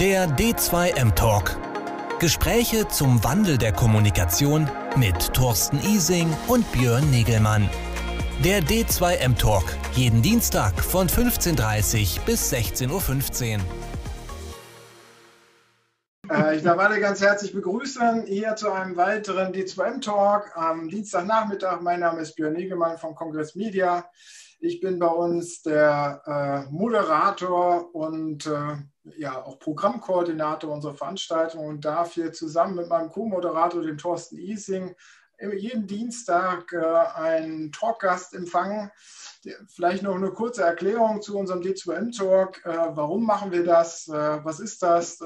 Der D2M Talk. Gespräche zum Wandel der Kommunikation mit Thorsten Ising und Björn Negelmann. Der D2M Talk. Jeden Dienstag von 15.30 Uhr bis 16.15 Uhr. Äh, ich darf alle ganz herzlich begrüßen hier zu einem weiteren D2M Talk am Dienstagnachmittag. Mein Name ist Björn Negemann von Kongress Media. Ich bin bei uns der äh, Moderator und äh, ja auch Programmkoordinator unserer Veranstaltung und darf hier zusammen mit meinem Co-Moderator, dem Thorsten Ising, jeden Dienstag äh, einen Talkgast empfangen. Vielleicht noch eine kurze Erklärung zu unserem D2M-Talk. Äh, warum machen wir das? Äh, was ist das?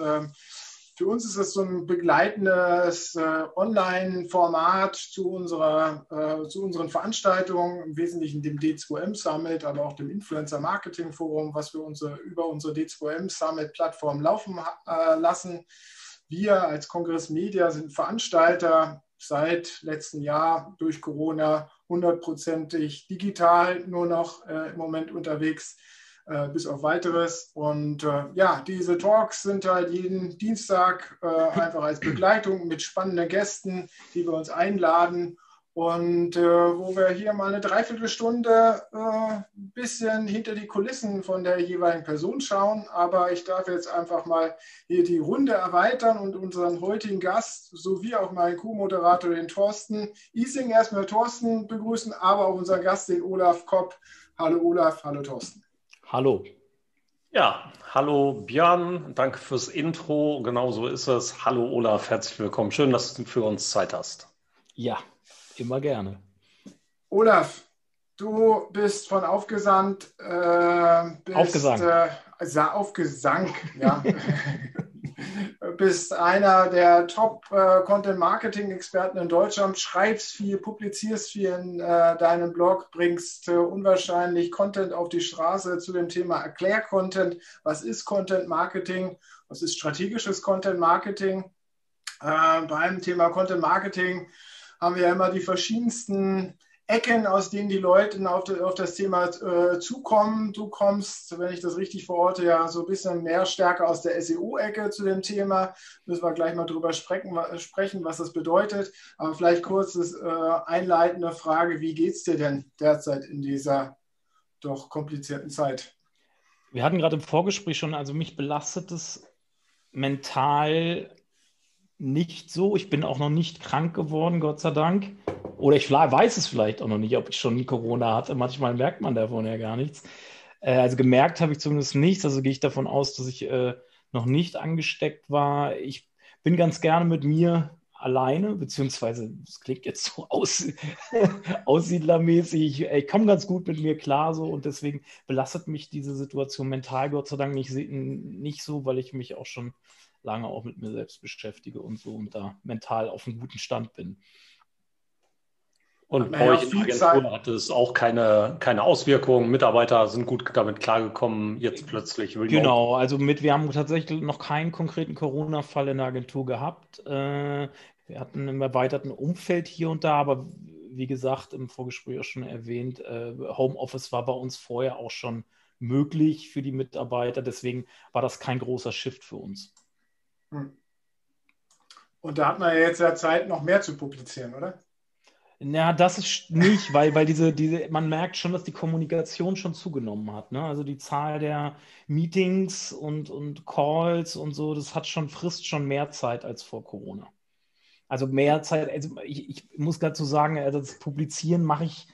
Für uns ist es so ein begleitendes äh, Online-Format zu, äh, zu unseren Veranstaltungen, im Wesentlichen dem D2M Summit, aber auch dem Influencer Marketing Forum, was wir unsere, über unsere D2M Summit-Plattform laufen äh, lassen. Wir als Kongress Media sind Veranstalter seit letztem Jahr durch Corona hundertprozentig digital nur noch äh, im Moment unterwegs äh, bis auf weiteres. Und äh, ja, diese Talks sind halt jeden Dienstag äh, einfach als Begleitung mit spannenden Gästen, die wir uns einladen und äh, wo wir hier mal eine Dreiviertelstunde äh, ein bisschen hinter die Kulissen von der jeweiligen Person schauen. Aber ich darf jetzt einfach mal hier die Runde erweitern und unseren heutigen Gast sowie auch meinen Co-Moderator, den Thorsten Ising, erstmal Thorsten begrüßen, aber auch unseren Gast, den Olaf Kopp. Hallo Olaf, hallo Thorsten. Hallo. Ja, hallo Björn, danke fürs Intro. Genau so ist es. Hallo Olaf, herzlich willkommen. Schön, dass du für uns Zeit hast. Ja, immer gerne. Olaf, du bist von Aufgesandt. Äh, bist, Aufgesang. Äh, aufgesank, ja. bist einer der Top-Content-Marketing-Experten in Deutschland, schreibst viel, publizierst viel in äh, deinem Blog, bringst äh, unwahrscheinlich Content auf die Straße zu dem Thema Erklär-Content. Was ist Content-Marketing? Was ist strategisches Content-Marketing? Äh, beim Thema Content-Marketing haben wir ja immer die verschiedensten Ecken, aus denen die Leute auf, auf das Thema äh, zukommen. Du kommst, wenn ich das richtig verorte, ja so ein bisschen mehr stärker aus der SEO-Ecke zu dem Thema. Müssen wir gleich mal drüber sprechen, sprechen was das bedeutet. Aber vielleicht kurz äh, einleitende Frage, wie geht es dir denn derzeit in dieser doch komplizierten Zeit? Wir hatten gerade im Vorgespräch schon, also mich belastet es mental nicht so. Ich bin auch noch nicht krank geworden, Gott sei Dank. Oder ich weiß es vielleicht auch noch nicht, ob ich schon Corona hatte. Manchmal merkt man davon ja gar nichts. Äh, also gemerkt habe ich zumindest nichts. Also gehe ich davon aus, dass ich äh, noch nicht angesteckt war. Ich bin ganz gerne mit mir alleine, beziehungsweise es klingt jetzt so aus, aussiedlermäßig. Ich, ich komme ganz gut mit mir klar so und deswegen belastet mich diese Situation mental Gott sei Dank nicht, nicht so, weil ich mich auch schon lange auch mit mir selbst beschäftige und so und da mental auf einem guten Stand bin. Und bei euch in der Agentur hat es auch keine, keine Auswirkungen. Mitarbeiter sind gut damit klargekommen, jetzt plötzlich remote. Genau, also mit, wir haben tatsächlich noch keinen konkreten Corona-Fall in der Agentur gehabt. Äh, wir hatten im erweiterten Umfeld hier und da, aber wie gesagt, im Vorgespräch auch schon erwähnt, äh, Homeoffice war bei uns vorher auch schon möglich für die Mitarbeiter. Deswegen war das kein großer Shift für uns. Hm. Und da hat man ja jetzt ja Zeit, noch mehr zu publizieren, oder? Ja, das ist nicht, weil, weil diese, diese, man merkt schon, dass die Kommunikation schon zugenommen hat. Ne? Also die Zahl der Meetings und, und Calls und so, das hat schon, frisst schon mehr Zeit als vor Corona. Also mehr Zeit, also ich, ich muss dazu sagen, also das Publizieren mache ich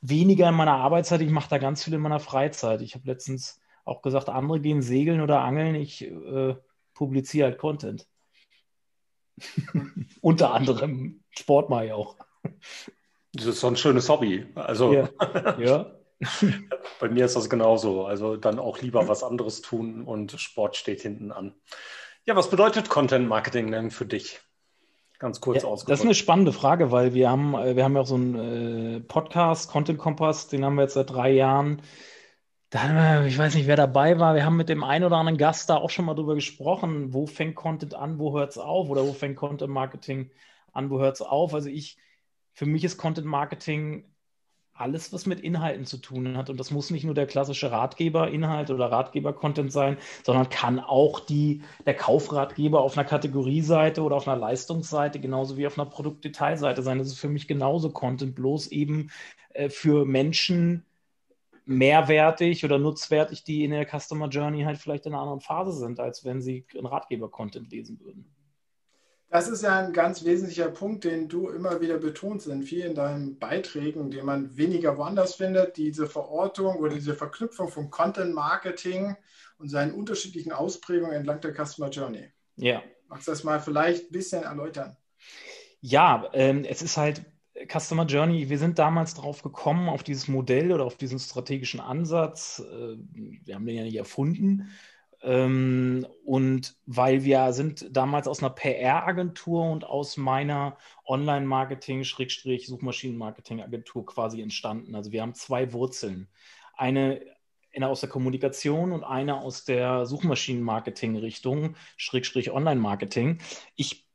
weniger in meiner Arbeitszeit, ich mache da ganz viel in meiner Freizeit. Ich habe letztens auch gesagt, andere gehen segeln oder angeln, ich äh, publiziere halt Content. Unter anderem Sport mache ich auch. Das ist so ein schönes Hobby. Also ja. ja. bei mir ist das genauso. Also dann auch lieber was anderes tun und Sport steht hinten an. Ja, was bedeutet Content Marketing denn für dich? Ganz kurz ja, ausgedrückt. Das ist eine spannende Frage, weil wir haben, äh, wir haben ja auch so einen äh, Podcast, Content Kompass, den haben wir jetzt seit drei Jahren. Da, ich weiß nicht, wer dabei war. Wir haben mit dem einen oder anderen Gast da auch schon mal drüber gesprochen. Wo fängt Content an, wo hört es auf? Oder wo fängt Content Marketing an, wo hört es auf? Also ich, für mich ist Content Marketing alles, was mit Inhalten zu tun hat. Und das muss nicht nur der klassische Ratgeber-Inhalt oder Ratgeber-Content sein, sondern kann auch die, der Kaufratgeber auf einer Kategorieseite oder auf einer Leistungsseite, genauso wie auf einer Produktdetailseite sein. Das ist für mich genauso Content, bloß eben äh, für Menschen mehrwertig oder nutzwertig, die in der Customer Journey halt vielleicht in einer anderen Phase sind, als wenn sie einen Ratgeber-Content lesen würden. Das ist ja ein ganz wesentlicher Punkt, den du immer wieder betonst in vielen deinen Beiträgen, den man weniger woanders findet, diese Verortung oder diese Verknüpfung von Content Marketing und seinen unterschiedlichen Ausprägungen entlang der Customer Journey. Ja. Magst du das mal vielleicht ein bisschen erläutern? Ja, ähm, es ist halt Customer Journey, wir sind damals drauf gekommen, auf dieses Modell oder auf diesen strategischen Ansatz. Äh, wir haben den ja nicht erfunden, und weil wir sind damals aus einer PR-Agentur und aus meiner Online-Marketing-Suchmaschinen-Marketing-Agentur quasi entstanden. Also wir haben zwei Wurzeln. Eine aus der Kommunikation und eine aus der Suchmaschinen-Marketing-Richtung, Schrägstrich Online-Marketing. Ich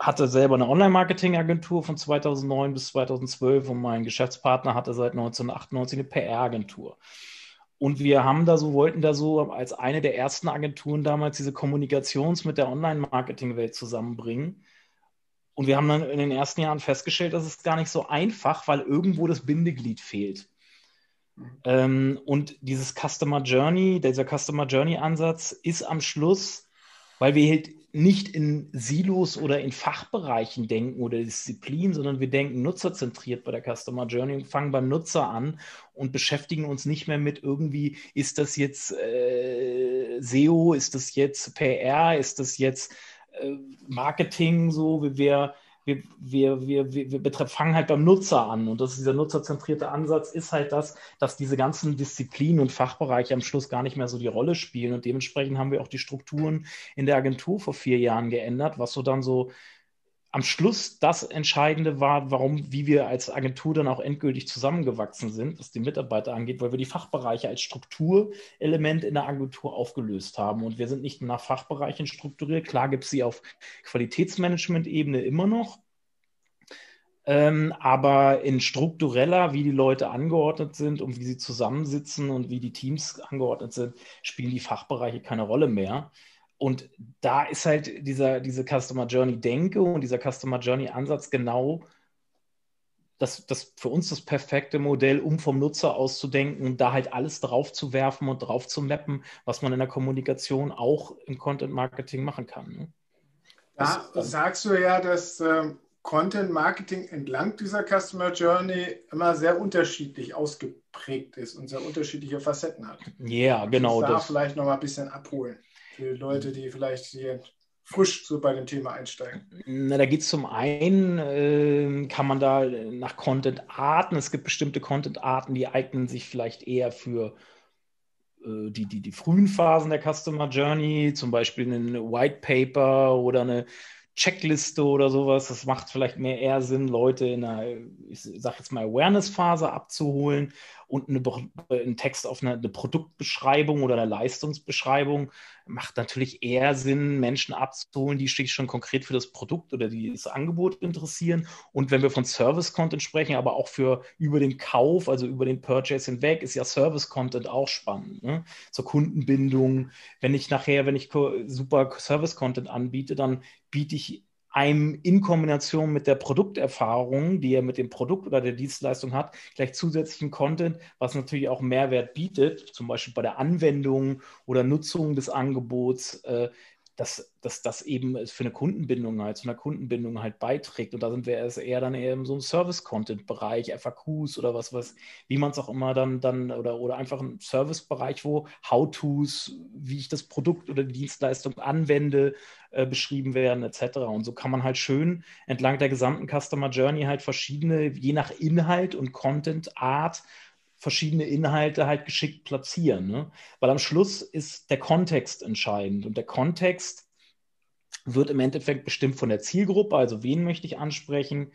hatte selber eine Online-Marketing-Agentur von 2009 bis 2012 und mein Geschäftspartner hatte seit 1998 eine PR-Agentur. Und wir haben da so, wollten da so als eine der ersten Agenturen damals diese Kommunikations- mit der Online-Marketing-Welt zusammenbringen. Und wir haben dann in den ersten Jahren festgestellt, dass es gar nicht so einfach, weil irgendwo das Bindeglied fehlt. Ähm, und dieses Customer Journey, dieser Customer Journey-Ansatz ist am Schluss, weil wir halt nicht in Silos oder in Fachbereichen denken oder Disziplinen, sondern wir denken nutzerzentriert bei der Customer Journey und fangen beim Nutzer an und beschäftigen uns nicht mehr mit irgendwie, ist das jetzt äh, SEO, ist das jetzt PR, ist das jetzt äh, Marketing, so wie wir wir, wir, wir, wir, wir fangen halt beim Nutzer an. Und das dieser nutzerzentrierte Ansatz, ist halt das, dass diese ganzen Disziplinen und Fachbereiche am Schluss gar nicht mehr so die Rolle spielen. Und dementsprechend haben wir auch die Strukturen in der Agentur vor vier Jahren geändert, was so dann so am Schluss das Entscheidende war, warum, wie wir als Agentur dann auch endgültig zusammengewachsen sind, was die Mitarbeiter angeht, weil wir die Fachbereiche als Strukturelement in der Agentur aufgelöst haben. Und wir sind nicht nach Fachbereichen strukturiert. Klar gibt es sie auf Qualitätsmanagement-Ebene immer noch. Ähm, aber in struktureller, wie die Leute angeordnet sind und wie sie zusammensitzen und wie die Teams angeordnet sind, spielen die Fachbereiche keine Rolle mehr. Und da ist halt dieser, diese Customer Journey Denke und dieser Customer Journey Ansatz genau das, das für uns das perfekte Modell, um vom Nutzer auszudenken und da halt alles drauf zu werfen und drauf zu mappen, was man in der Kommunikation auch im Content Marketing machen kann. Ne? Da das, sagst du ja, dass ähm, Content Marketing entlang dieser Customer Journey immer sehr unterschiedlich ausgeprägt ist und sehr unterschiedliche Facetten hat. Ja, genau. Da das. vielleicht noch mal ein bisschen abholen für Leute, die vielleicht hier frisch so bei dem Thema einsteigen? Na, da geht es zum einen, äh, kann man da nach Content-Arten, es gibt bestimmte Content-Arten, die eignen sich vielleicht eher für äh, die, die, die frühen Phasen der Customer Journey, zum Beispiel ein White Paper oder eine Checkliste oder sowas. Das macht vielleicht mehr eher Sinn, Leute in einer, ich sag jetzt mal, Awareness-Phase abzuholen und eine, einen Text auf eine, eine, Produktbeschreibung oder eine Leistungsbeschreibung macht natürlich eher Sinn, Menschen abzuholen, die sich schon konkret für das Produkt oder das Angebot interessieren. Und wenn wir von Service-Content sprechen, aber auch für über den Kauf, also über den Purchase hinweg, ist ja Service-Content auch spannend. Ne? Zur Kundenbindung. Wenn ich nachher, wenn ich super Service-Content anbiete, dann biete ich einem in Kombination mit der Produkterfahrung, die er mit dem Produkt oder der Dienstleistung hat, gleich zusätzlichen Content, was natürlich auch Mehrwert bietet, zum Beispiel bei der Anwendung oder Nutzung des Angebots, äh, dass, dass das eben für eine Kundenbindung halt, zu einer Kundenbindung halt beiträgt. Und da sind wir eher dann eher in so einem Service-Content-Bereich, FAQs oder was, was, wie man es auch immer dann, dann oder, oder einfach ein Service-Bereich, wo How-Tos, wie ich das Produkt oder die Dienstleistung anwende, äh, beschrieben werden, etc. Und so kann man halt schön entlang der gesamten Customer Journey halt verschiedene, je nach Inhalt und Content-Art, verschiedene Inhalte halt geschickt platzieren. Ne? Weil am Schluss ist der Kontext entscheidend und der Kontext wird im Endeffekt bestimmt von der Zielgruppe, also wen möchte ich ansprechen,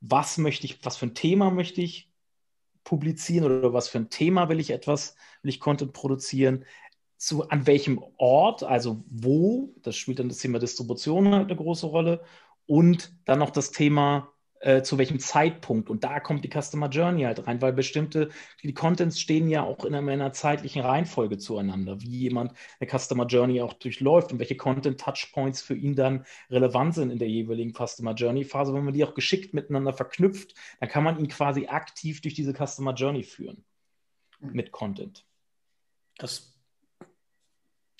was möchte ich, was für ein Thema möchte ich publizieren oder was für ein Thema will ich etwas, will ich Content produzieren, zu, an welchem Ort, also wo, das spielt dann das Thema Distribution halt eine große Rolle und dann noch das Thema äh, zu welchem Zeitpunkt. Und da kommt die Customer Journey halt rein, weil bestimmte, die Contents stehen ja auch in einer, in einer zeitlichen Reihenfolge zueinander, wie jemand eine Customer Journey auch durchläuft und welche Content-Touchpoints für ihn dann relevant sind in der jeweiligen Customer Journey-Phase. Wenn man die auch geschickt miteinander verknüpft, dann kann man ihn quasi aktiv durch diese Customer Journey führen mhm. mit Content. Das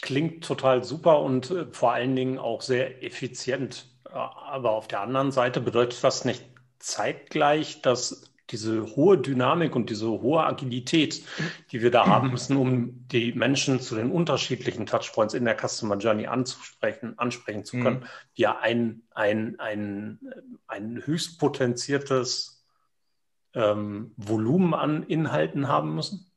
klingt total super und äh, vor allen Dingen auch sehr effizient. Äh, aber auf der anderen Seite bedeutet das nicht zeitgleich, dass diese hohe Dynamik und diese hohe Agilität, die wir da haben müssen, um die Menschen zu den unterschiedlichen Touchpoints in der Customer Journey anzusprechen, ansprechen zu können, mhm. wir ein, ein, ein, ein höchst potenziertes ähm, Volumen an Inhalten haben müssen?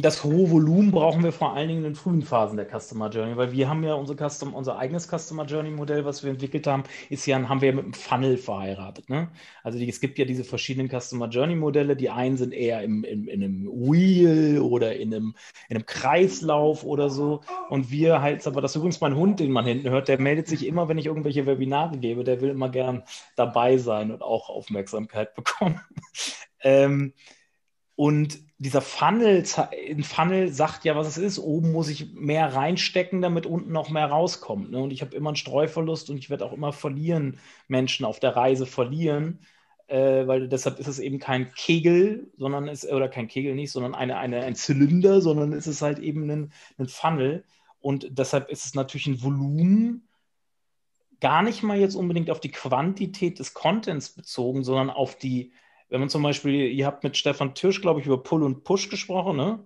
Das hohe Volumen brauchen wir vor allen Dingen in den frühen Phasen der Customer Journey, weil wir haben ja unser, Custom, unser eigenes Customer Journey Modell, was wir entwickelt haben, ist ja, haben wir ja mit einem Funnel verheiratet. Ne? Also die, es gibt ja diese verschiedenen Customer Journey Modelle. Die einen sind eher im, im, in einem Wheel oder in einem, in einem Kreislauf oder so. Und wir halt, aber das ist übrigens mein Hund, den man hinten hört, der meldet sich immer, wenn ich irgendwelche Webinare gebe, der will immer gern dabei sein und auch Aufmerksamkeit bekommen. ähm, und dieser Funnel, ein Funnel sagt ja, was es ist. Oben muss ich mehr reinstecken, damit unten noch mehr rauskommt. Ne? Und ich habe immer einen Streuverlust und ich werde auch immer verlieren, Menschen auf der Reise verlieren. Äh, weil deshalb ist es eben kein Kegel, sondern ist, oder kein Kegel nicht, sondern eine, eine, ein Zylinder, sondern es ist halt eben ein, ein Funnel. Und deshalb ist es natürlich ein Volumen, gar nicht mal jetzt unbedingt auf die Quantität des Contents bezogen, sondern auf die, wenn man zum Beispiel, ihr habt mit Stefan Türsch, glaube ich, über Pull und Push gesprochen, ne?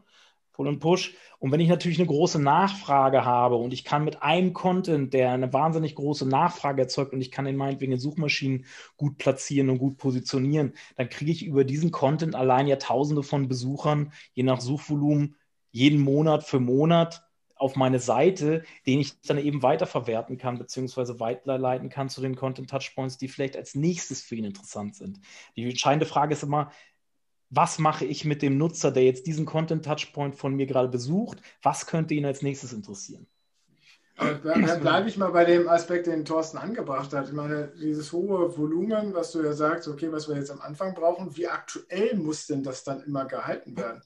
Pull und Push. Und wenn ich natürlich eine große Nachfrage habe und ich kann mit einem Content, der eine wahnsinnig große Nachfrage erzeugt und ich kann den meinetwegen in Suchmaschinen gut platzieren und gut positionieren, dann kriege ich über diesen Content allein ja Tausende von Besuchern, je nach Suchvolumen, jeden Monat für Monat auf meine Seite, den ich dann eben weiterverwerten kann, beziehungsweise weiterleiten kann zu den Content-Touchpoints, die vielleicht als nächstes für ihn interessant sind. Die entscheidende Frage ist immer, was mache ich mit dem Nutzer, der jetzt diesen Content-Touchpoint von mir gerade besucht? Was könnte ihn als nächstes interessieren? Dann bleibe ich mal bei dem Aspekt, den Thorsten angebracht hat. Ich meine, dieses hohe Volumen, was du ja sagst, okay, was wir jetzt am Anfang brauchen, wie aktuell muss denn das dann immer gehalten werden?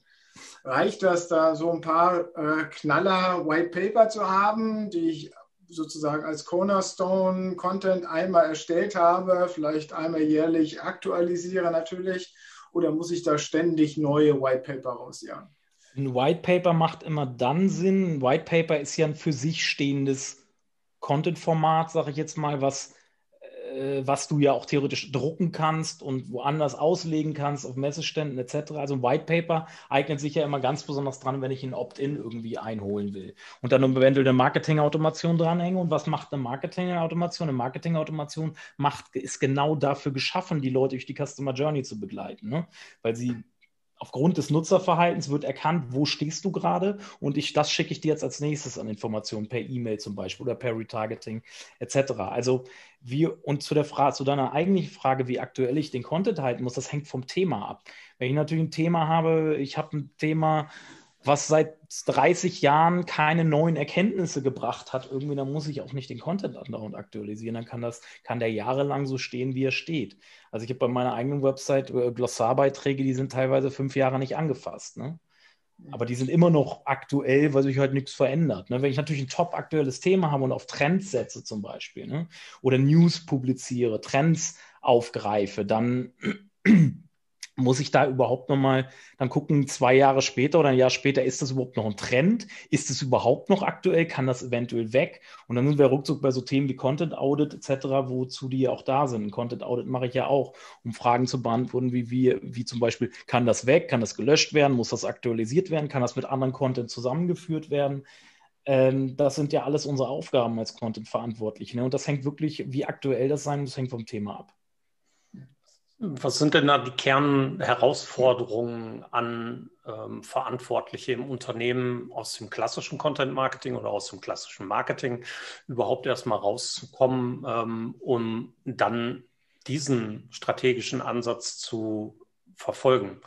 Reicht das, da so ein paar äh, Knaller White Paper zu haben, die ich sozusagen als Cornerstone Content einmal erstellt habe, vielleicht einmal jährlich aktualisiere natürlich, oder muss ich da ständig neue White Paper rausjagen? Ein White Paper macht immer dann Sinn. Ein White Paper ist ja ein für sich stehendes Content-Format, sage ich jetzt mal, was was du ja auch theoretisch drucken kannst und woanders auslegen kannst, auf Messeständen etc. Also ein White Paper eignet sich ja immer ganz besonders dran, wenn ich ein Opt-in irgendwie einholen will. Und dann eventuell eine Marketing-Automation dranhänge. Und was macht eine Marketing-Automation? Eine Marketing-Automation macht, ist genau dafür geschaffen, die Leute durch die Customer Journey zu begleiten. Ne? Weil sie aufgrund des Nutzerverhaltens wird erkannt, wo stehst du gerade und ich, das schicke ich dir jetzt als nächstes an Informationen per E-Mail zum Beispiel oder per Retargeting etc. Also wie, und zu der Frage, zu deiner eigentlichen Frage, wie aktuell ich den Content halten muss, das hängt vom Thema ab. Wenn ich natürlich ein Thema habe, ich habe ein Thema, was seit 30 Jahren keine neuen Erkenntnisse gebracht hat, irgendwie, dann muss ich auch nicht den Content andauernd aktualisieren. Dann kann das, kann der jahrelang so stehen, wie er steht. Also ich habe bei meiner eigenen Website äh, Glossarbeiträge, die sind teilweise fünf Jahre nicht angefasst. Ne? Aber die sind immer noch aktuell, weil sich halt nichts verändert. Ne? Wenn ich natürlich ein top aktuelles Thema habe und auf Trends setze zum Beispiel, ne? oder News publiziere, Trends aufgreife, dann muss ich da überhaupt nochmal dann gucken, zwei Jahre später oder ein Jahr später, ist das überhaupt noch ein Trend? Ist es überhaupt noch aktuell? Kann das eventuell weg? Und dann sind wir ruckzuck bei so Themen wie Content Audit etc., wozu die ja auch da sind. Content Audit mache ich ja auch, um Fragen zu beantworten, wie, wie, wie zum Beispiel, kann das weg? Kann das gelöscht werden? Muss das aktualisiert werden? Kann das mit anderen Content zusammengeführt werden? Ähm, das sind ja alles unsere Aufgaben als Content-Verantwortliche. Ne? Und das hängt wirklich, wie aktuell das sein muss, hängt vom Thema ab. Was sind denn da die Kernherausforderungen an ähm, Verantwortliche im Unternehmen aus dem klassischen Content Marketing oder aus dem klassischen Marketing überhaupt erstmal rauszukommen, ähm, um dann diesen strategischen Ansatz zu verfolgen?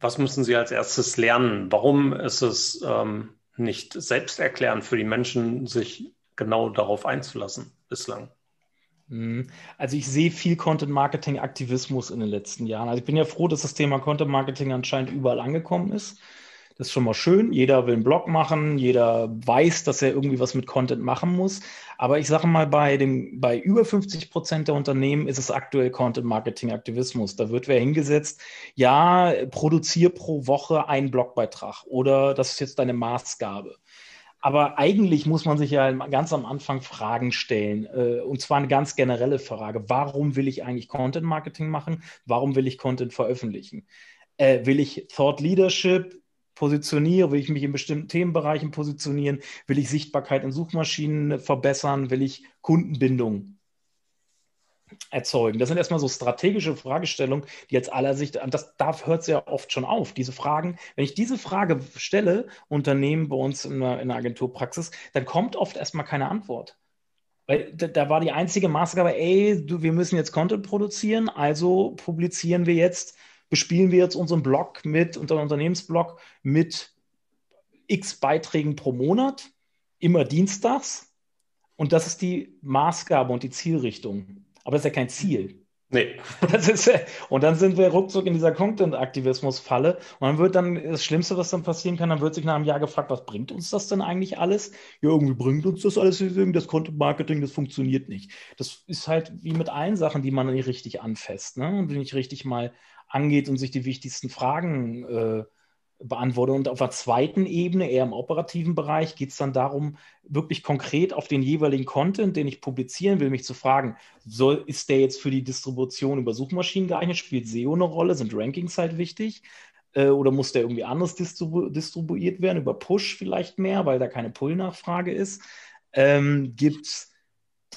Was müssen Sie als erstes lernen? Warum ist es ähm, nicht selbsterklärend für die Menschen, sich genau darauf einzulassen bislang? Mhm. Also ich sehe viel Content-Marketing-Aktivismus in den letzten Jahren. Also ich bin ja froh, dass das Thema Content-Marketing anscheinend überall angekommen ist. Das ist schon mal schön. Jeder will einen Blog machen, jeder weiß, dass er irgendwie was mit Content machen muss. Aber ich sage mal, bei, dem, bei über 50 Prozent der Unternehmen ist es aktuell Content-Marketing-Aktivismus. Da wird wer hingesetzt, ja, produziere pro Woche einen Blogbeitrag oder das ist jetzt deine Maßgabe. Aber eigentlich muss man sich ja ganz am Anfang Fragen stellen. Äh, und zwar eine ganz generelle Frage. Warum will ich eigentlich Content Marketing machen? Warum will ich Content veröffentlichen? Äh, will ich Thought Leadership? positioniere, will ich mich in bestimmten Themenbereichen positionieren, will ich Sichtbarkeit in Suchmaschinen verbessern, will ich Kundenbindung erzeugen. Das sind erstmal so strategische Fragestellungen, die jetzt aller Sicht, das da hört es ja oft schon auf, diese Fragen. Wenn ich diese Frage stelle, Unternehmen bei uns in der, in der Agenturpraxis, dann kommt oft erstmal keine Antwort. Weil da, da, war die einzige Maßgabe, ey, du, wir müssen jetzt Content produzieren, also publizieren wir jetzt bespielen wir jetzt unseren Blog mit, unseren Unternehmensblog mit x Beiträgen pro Monat, immer dienstags. Und das ist die Maßgabe und die Zielrichtung. Aber das ist ja kein Ziel. Nee. Das ist, und dann sind wir ruckzuck in dieser Content-Aktivismus-Falle. Und dann wird dann das Schlimmste, was dann passieren kann, dann wird sich nach einem Jahr gefragt, was bringt uns das denn eigentlich alles? Ja, irgendwie bringt uns das alles, das Content-Marketing, das funktioniert nicht. Das ist halt wie mit allen Sachen, die man nicht richtig anfasst ne? und nicht richtig mal angeht und sich die wichtigsten Fragen äh, beantwortet. Und auf der zweiten Ebene, eher im operativen Bereich, geht es dann darum, wirklich konkret auf den jeweiligen Content, den ich publizieren will, mich zu fragen, soll, ist der jetzt für die Distribution über Suchmaschinen geeignet? Spielt SEO eine Rolle? Sind Rankings halt wichtig? Äh, oder muss der irgendwie anders distribu distribuiert werden? Über Push vielleicht mehr, weil da keine Pull-Nachfrage ist? Ähm, Gibt es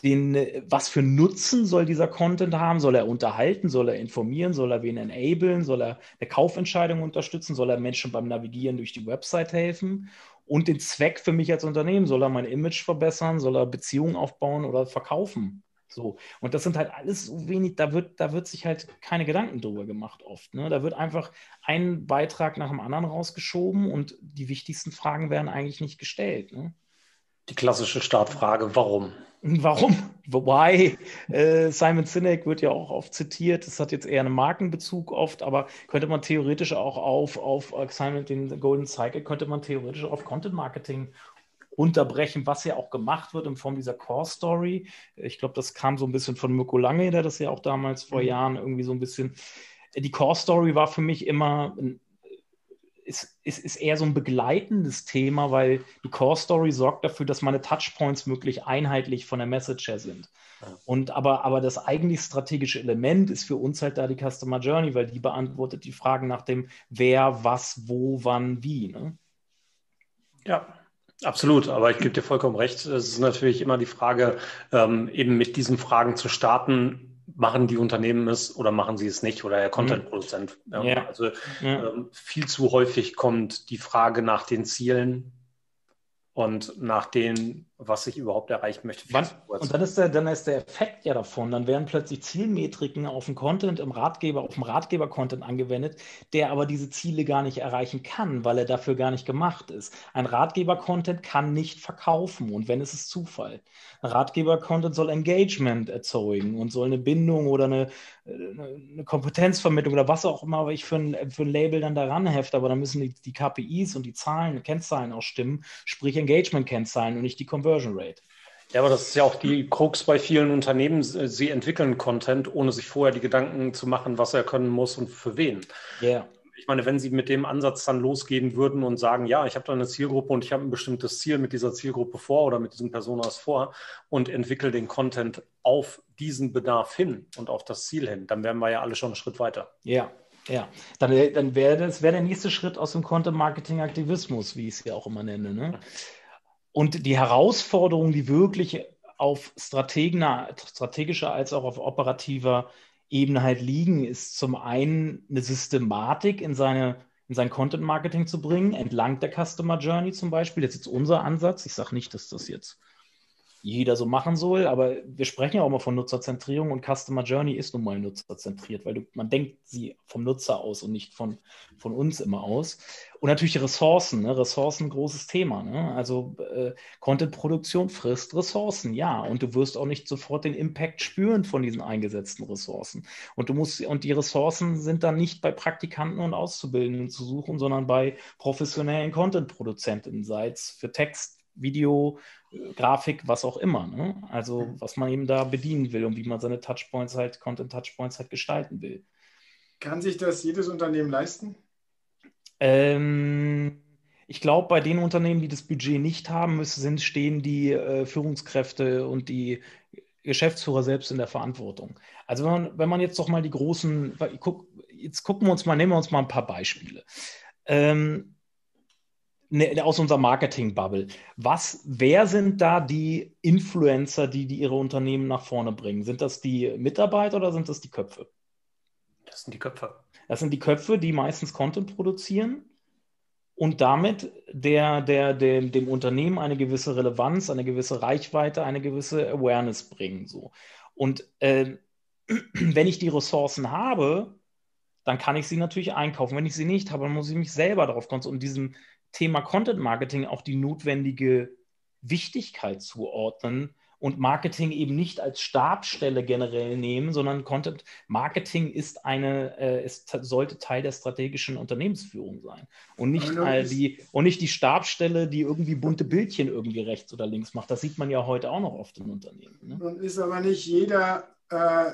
den, was für Nutzen soll dieser Content haben? Soll er unterhalten? Soll er informieren? Soll er wen enablen? Soll er eine Kaufentscheidung unterstützen? Soll er Menschen beim Navigieren durch die Website helfen? Und den Zweck für mich als Unternehmen, soll er mein Image verbessern? Soll er Beziehungen aufbauen oder verkaufen? So. Und das sind halt alles so wenig, da wird, da wird sich halt keine Gedanken drüber gemacht oft. Ne? Da wird einfach ein Beitrag nach dem anderen rausgeschoben und die wichtigsten Fragen werden eigentlich nicht gestellt. Ne? Die klassische Startfrage, warum? Warum? Wobei äh, Simon Sinek wird ja auch oft zitiert. Das hat jetzt eher einen Markenbezug oft, aber könnte man theoretisch auch auf, auf äh, Simon, den Golden Cycle, könnte man theoretisch auf Content Marketing unterbrechen, was ja auch gemacht wird in Form dieser Core Story. Ich glaube, das kam so ein bisschen von Mirko Lange, der das ja auch damals vor mhm. Jahren irgendwie so ein bisschen. Die Core Story war für mich immer ein ist, ist, ist eher so ein begleitendes Thema, weil die Core Story sorgt dafür, dass meine Touchpoints möglich einheitlich von der Message her sind. Ja. Und aber, aber das eigentlich strategische Element ist für uns halt da die Customer Journey, weil die beantwortet die Fragen nach dem Wer, was, wo, wann, wie. Ne? Ja, Absolut, aber ich gebe dir vollkommen recht. Es ist natürlich immer die Frage, ähm, eben mit diesen Fragen zu starten, machen die Unternehmen es oder machen sie es nicht oder der Content-Produzent. Mhm. Ja. Also ja. Ähm, viel zu häufig kommt die Frage nach den Zielen und nach dem, was ich überhaupt erreichen möchte. Wann, und dann ist, der, dann ist der Effekt ja davon, dann werden plötzlich Zielmetriken auf den Content im Ratgeber, auf dem Ratgeber-Content angewendet, der aber diese Ziele gar nicht erreichen kann, weil er dafür gar nicht gemacht ist. Ein Ratgeber-Content kann nicht verkaufen und wenn, ist es Zufall. Ein Ratgeber-Content soll Engagement erzeugen und soll eine Bindung oder eine, eine Kompetenzvermittlung oder was auch immer ich für ein, für ein Label dann daran hefte, aber dann müssen die, die KPIs und die Zahlen, Kennzahlen auch stimmen, sprich Engagement-Kennzahlen und nicht die Conversion Rate. Ja, aber das ist ja auch die Krux bei vielen Unternehmen. Sie entwickeln Content, ohne sich vorher die Gedanken zu machen, was er können muss und für wen. Ja. Yeah ich meine, wenn Sie mit dem Ansatz dann losgehen würden und sagen, ja, ich habe da eine Zielgruppe und ich habe ein bestimmtes Ziel mit dieser Zielgruppe vor oder mit diesem Personas vor und entwickle den Content auf diesen Bedarf hin und auf das Ziel hin, dann wären wir ja alle schon einen Schritt weiter. Ja, ja, dann, dann wäre das wär der nächste Schritt aus dem Content-Marketing-Aktivismus, wie ich es ja auch immer nenne. Ne? Und die Herausforderung, die wirklich auf strategischer als auch auf operativer Ebene halt liegen, ist zum einen eine Systematik in seine in sein Content Marketing zu bringen, entlang der Customer Journey zum Beispiel. Das ist jetzt unser Ansatz. Ich sage nicht, dass das jetzt jeder so machen soll, aber wir sprechen ja auch mal von Nutzerzentrierung und Customer Journey ist nun mal nutzerzentriert, weil du, man denkt sie vom Nutzer aus und nicht von, von uns immer aus. Und natürlich Ressourcen, ne? Ressourcen großes Thema. Ne? Also äh, Content-Produktion frisst Ressourcen, ja, und du wirst auch nicht sofort den Impact spüren von diesen eingesetzten Ressourcen. Und du musst, und die Ressourcen sind dann nicht bei Praktikanten und Auszubildenden zu suchen, sondern bei professionellen Content-Produzenten, sei es für Text, Video, Grafik, was auch immer. Ne? Also was man eben da bedienen will und wie man seine Touchpoints halt, Content-Touchpoints halt gestalten will. Kann sich das jedes Unternehmen leisten? Ähm, ich glaube, bei den Unternehmen, die das Budget nicht haben, müssen, stehen die äh, Führungskräfte und die Geschäftsführer selbst in der Verantwortung. Also wenn man, wenn man jetzt doch mal die großen, guck, jetzt gucken wir uns mal, nehmen wir uns mal ein paar Beispiele. Ähm, ne, aus unserer Marketing-Bubble. Was, wer sind da die Influencer, die, die ihre Unternehmen nach vorne bringen? Sind das die Mitarbeiter oder sind das die Köpfe? Das sind die Köpfe. Das sind die Köpfe, die meistens Content produzieren und damit der, der, der, dem Unternehmen eine gewisse Relevanz, eine gewisse Reichweite, eine gewisse Awareness bringen. So. Und äh, wenn ich die Ressourcen habe, dann kann ich sie natürlich einkaufen. Wenn ich sie nicht habe, dann muss ich mich selber darauf konzentrieren und diesem Thema Content Marketing auch die notwendige Wichtigkeit zuordnen und Marketing eben nicht als Stabstelle generell nehmen, sondern Content Marketing ist eine, äh, ist, sollte Teil der strategischen Unternehmensführung sein und nicht, äh, die, und nicht die Stabstelle, die irgendwie bunte Bildchen irgendwie rechts oder links macht. Das sieht man ja heute auch noch oft in Unternehmen. Ne? Und ist aber nicht jeder äh, äh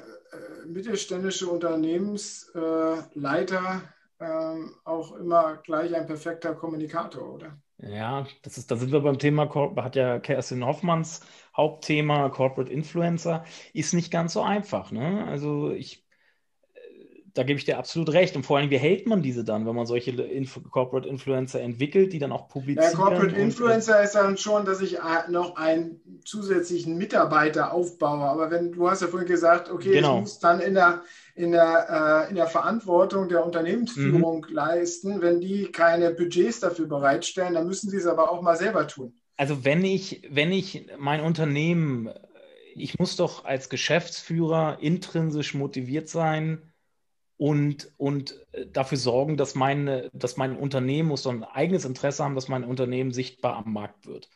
mittelständische Unternehmensleiter ähm, auch immer gleich ein perfekter Kommunikator, oder? Ja, das ist, da sind wir beim Thema, hat ja Kerstin Hoffmanns Hauptthema Corporate Influencer, ist nicht ganz so einfach. Ne? Also ich da gebe ich dir absolut recht. Und vor allem, wie hält man diese dann, wenn man solche Inf Corporate Influencer entwickelt, die dann auch publizieren? Ja, Corporate Influencer ist dann schon, dass ich äh, noch einen zusätzlichen Mitarbeiter aufbaue. Aber wenn du hast ja vorhin gesagt, okay, genau. ich muss dann in der, in der, äh, in der Verantwortung der Unternehmensführung mhm. leisten. Wenn die keine Budgets dafür bereitstellen, dann müssen sie es aber auch mal selber tun. Also wenn ich, wenn ich mein Unternehmen, ich muss doch als Geschäftsführer intrinsisch motiviert sein, und, und äh, dafür sorgen, dass, meine, dass mein Unternehmen muss so ein eigenes Interesse haben, dass mein Unternehmen sichtbar am Markt wird.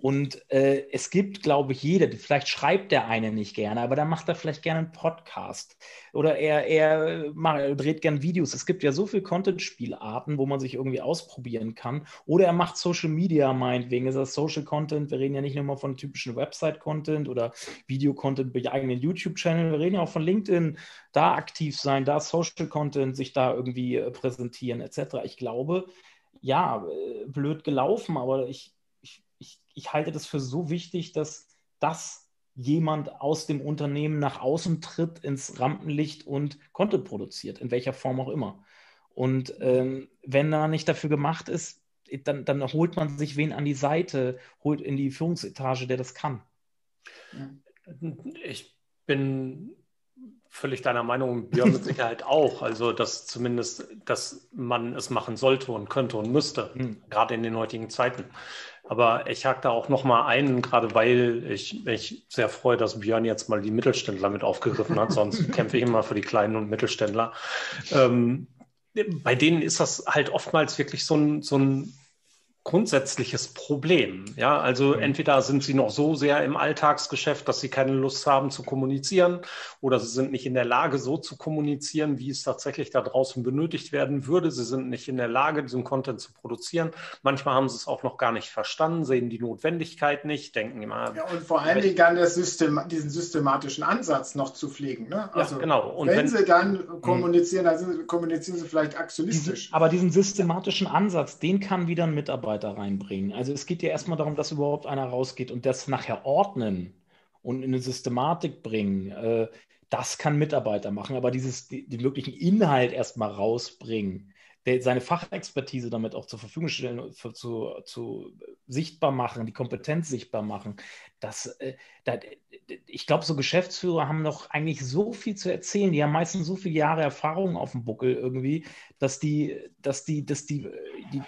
Und äh, es gibt, glaube ich, jeder, vielleicht schreibt der eine nicht gerne, aber dann macht er vielleicht gerne einen Podcast oder er, er, macht, dreht gerne Videos. Es gibt ja so viele Content-Spielarten, wo man sich irgendwie ausprobieren kann. Oder er macht Social Media meinetwegen. Ist das Social Content? Wir reden ja nicht nur mal von typischen Website-Content oder Video-Content bei eigenen YouTube-Channel. Wir reden ja auch von LinkedIn, da aktiv sein, da Social Content, sich da irgendwie äh, präsentieren etc. Ich glaube, ja, äh, blöd gelaufen, aber ich ich halte das für so wichtig, dass das jemand aus dem Unternehmen nach außen tritt ins Rampenlicht und Content produziert, in welcher Form auch immer. Und ähm, wenn da nicht dafür gemacht ist, dann, dann holt man sich wen an die Seite, holt in die Führungsetage, der das kann. Ich bin völlig deiner Meinung, Björn mit Sicherheit auch. Also, dass zumindest, dass man es machen sollte und könnte und müsste, mhm. gerade in den heutigen Zeiten. Aber ich hake da auch noch mal ein, gerade weil ich mich sehr freue, dass Björn jetzt mal die Mittelständler mit aufgegriffen hat. Sonst kämpfe ich immer für die Kleinen und Mittelständler. Ähm, bei denen ist das halt oftmals wirklich so ein, so ein grundsätzliches Problem. Ja, also mhm. entweder sind sie noch so sehr im Alltagsgeschäft, dass sie keine Lust haben zu kommunizieren, oder sie sind nicht in der Lage, so zu kommunizieren, wie es tatsächlich da draußen benötigt werden würde. Sie sind nicht in der Lage, diesen Content zu produzieren. Manchmal haben sie es auch noch gar nicht verstanden, sehen die Notwendigkeit nicht, denken immer. Ja, und vor allen Dingen dann das System, diesen systematischen Ansatz noch zu pflegen. Ne? Also, ja, genau. Und wenn, wenn sie dann mhm. kommunizieren, dann kommunizieren sie vielleicht aktionistisch. aber diesen systematischen Ansatz, den kann wieder ein Mitarbeiter Mitarbeiter reinbringen. Also es geht ja erstmal darum, dass überhaupt einer rausgeht und das nachher ordnen und in eine Systematik bringen. Äh, das kann Mitarbeiter machen, aber dieses, die, den wirklichen Inhalt erstmal rausbringen, seine Fachexpertise damit auch zur Verfügung stellen, für, zu, zu sichtbar machen, die Kompetenz sichtbar machen. Das, äh, das ich glaube, so Geschäftsführer haben noch eigentlich so viel zu erzählen. Die haben meistens so viele Jahre Erfahrung auf dem Buckel irgendwie, dass die, dass die, dass die, die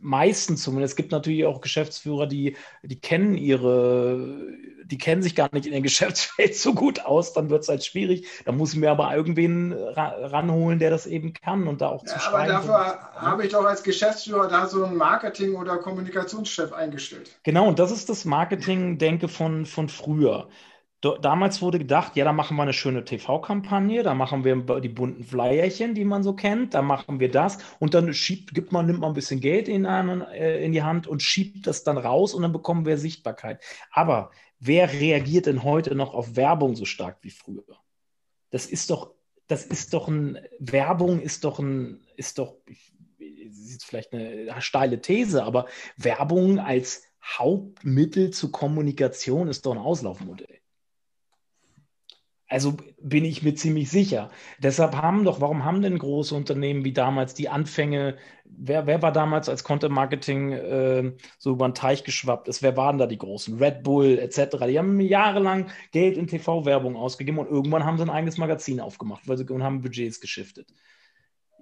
meistens zumindest. Es gibt natürlich auch Geschäftsführer, die, die kennen ihre, die kennen sich gar nicht in dem Geschäftsfeld so gut aus, dann wird es halt schwierig. Da muss ich mir aber irgendwen ra ranholen, der das eben kann und da auch ja, zu Aber dafür habe ich doch als Geschäftsführer da so einen Marketing- oder Kommunikationschef eingestellt. Genau, und das ist das Marketing-Denke von, von früher damals wurde gedacht, ja, da machen wir eine schöne TV-Kampagne, da machen wir die bunten Flyerchen, die man so kennt, da machen wir das und dann schiebt, gibt man, nimmt man ein bisschen Geld in, einen, äh, in die Hand und schiebt das dann raus und dann bekommen wir Sichtbarkeit. Aber wer reagiert denn heute noch auf Werbung so stark wie früher? Das ist doch, das ist doch ein, Werbung ist doch ein, ist doch, ist vielleicht eine steile These, aber Werbung als Hauptmittel zur Kommunikation ist doch ein Auslaufmodell. Also bin ich mir ziemlich sicher. Deshalb haben doch, warum haben denn große Unternehmen wie damals die Anfänge, wer, wer war damals als Content Marketing äh, so über den Teich geschwappt ist? Wer waren da die großen? Red Bull etc. Die haben jahrelang Geld in TV-Werbung ausgegeben und irgendwann haben sie ein eigenes Magazin aufgemacht weil sie, und haben Budgets geschiftet.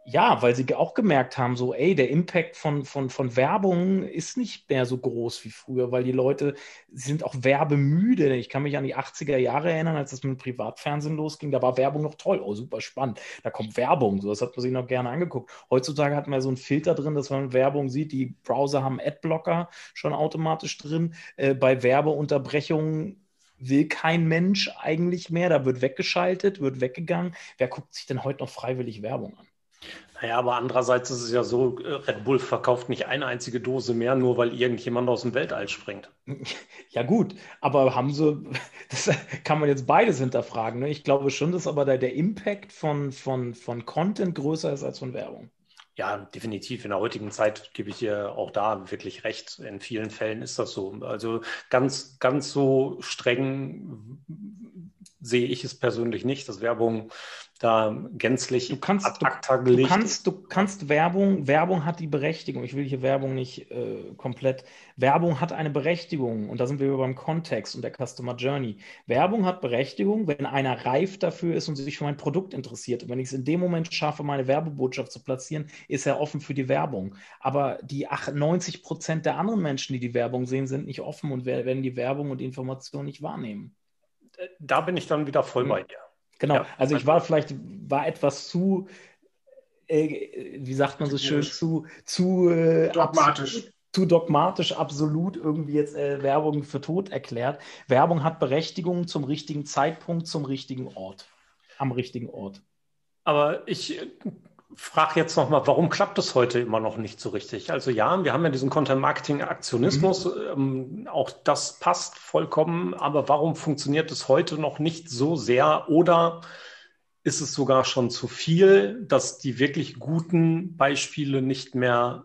Ja, weil sie auch gemerkt haben, so, ey, der Impact von, von, von Werbung ist nicht mehr so groß wie früher, weil die Leute sind auch werbemüde. Ich kann mich an die 80er Jahre erinnern, als es mit dem Privatfernsehen losging, da war Werbung noch toll, oh, super spannend. Da kommt Werbung, so, das hat man sich noch gerne angeguckt. Heutzutage hat man so einen Filter drin, dass man Werbung sieht. Die Browser haben Adblocker schon automatisch drin. Äh, bei Werbeunterbrechungen will kein Mensch eigentlich mehr. Da wird weggeschaltet, wird weggegangen. Wer guckt sich denn heute noch freiwillig Werbung an? Naja, aber andererseits ist es ja so, äh, Red Bull verkauft nicht eine einzige Dose mehr, nur weil irgendjemand aus dem Weltall springt. Ja gut, aber haben sie, das kann man jetzt beides hinterfragen. Ne? Ich glaube schon, dass aber der, der Impact von, von, von Content größer ist als von Werbung. Ja, definitiv. In der heutigen Zeit gebe ich dir auch da wirklich recht. In vielen Fällen ist das so. Also ganz, ganz so streng sehe ich es persönlich nicht, dass Werbung da gänzlich du kannst, ad acta du, du kannst, du kannst Werbung, Werbung hat die Berechtigung. Ich will hier Werbung nicht äh, komplett. Werbung hat eine Berechtigung und da sind wir beim Kontext und der Customer Journey. Werbung hat Berechtigung, wenn einer reif dafür ist und sich für mein Produkt interessiert. Und wenn ich es in dem Moment schaffe, meine Werbebotschaft zu platzieren, ist er offen für die Werbung. Aber die 90 Prozent der anderen Menschen, die die Werbung sehen, sind nicht offen und werden die Werbung und die Information nicht wahrnehmen. Da bin ich dann wieder voll bei dir. Genau, ja, also ich war vielleicht, war etwas zu, äh, wie sagt man so schön, zu, zu äh, dogmatisch. Absolut, zu dogmatisch absolut irgendwie jetzt äh, Werbung für tot erklärt. Werbung hat Berechtigung zum richtigen Zeitpunkt, zum richtigen Ort, am richtigen Ort. Aber ich frage jetzt nochmal, warum klappt es heute immer noch nicht so richtig? Also ja, wir haben ja diesen Content-Marketing-Aktionismus, mhm. ähm, auch das passt vollkommen, aber warum funktioniert es heute noch nicht so sehr oder ist es sogar schon zu viel, dass die wirklich guten Beispiele nicht mehr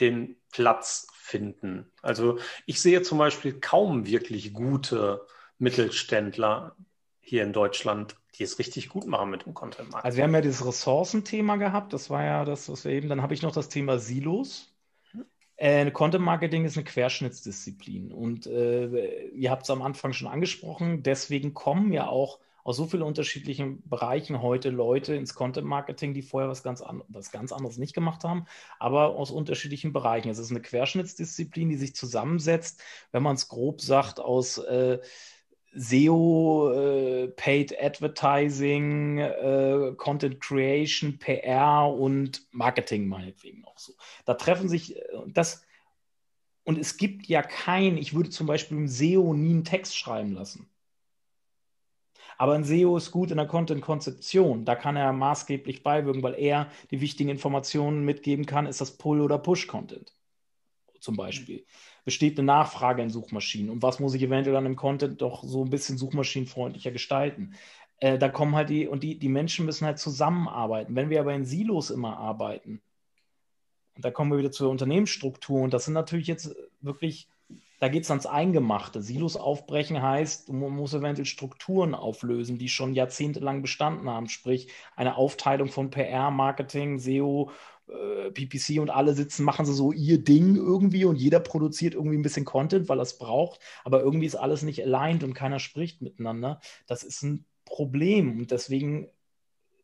den Platz finden? Also ich sehe zum Beispiel kaum wirklich gute Mittelständler hier in Deutschland die es richtig gut machen mit dem Content Marketing. Also wir haben ja dieses Ressourcenthema gehabt, das war ja das, was wir eben, dann habe ich noch das Thema Silos. Äh, Content Marketing ist eine Querschnittsdisziplin und äh, ihr habt es am Anfang schon angesprochen, deswegen kommen ja auch aus so vielen unterschiedlichen Bereichen heute Leute ins Content Marketing, die vorher was ganz, an, was ganz anderes nicht gemacht haben, aber aus unterschiedlichen Bereichen. Es ist eine Querschnittsdisziplin, die sich zusammensetzt, wenn man es grob sagt, aus äh, SEO, äh, Paid Advertising, äh, Content Creation, PR und Marketing meinetwegen auch so. Da treffen sich äh, das und es gibt ja kein, ich würde zum Beispiel im SEO nie einen Text schreiben lassen. Aber ein SEO ist gut in der Content-Konzeption. Da kann er maßgeblich beiwirken, weil er die wichtigen Informationen mitgeben kann, ist das Pull- oder Push-Content zum Beispiel. Mhm besteht eine Nachfrage in Suchmaschinen und was muss ich eventuell dann im Content doch so ein bisschen suchmaschinenfreundlicher gestalten. Äh, da kommen halt die, und die, die Menschen müssen halt zusammenarbeiten. Wenn wir aber in Silos immer arbeiten, und da kommen wir wieder zur Unternehmensstruktur und das sind natürlich jetzt wirklich, da geht es ans Eingemachte. Silos aufbrechen heißt, man muss eventuell Strukturen auflösen, die schon jahrzehntelang bestanden haben, sprich eine Aufteilung von PR, Marketing, SEO äh, PPC und alle sitzen, machen sie so ihr Ding irgendwie und jeder produziert irgendwie ein bisschen Content, weil er es braucht, aber irgendwie ist alles nicht aligned und keiner spricht miteinander. Das ist ein Problem und deswegen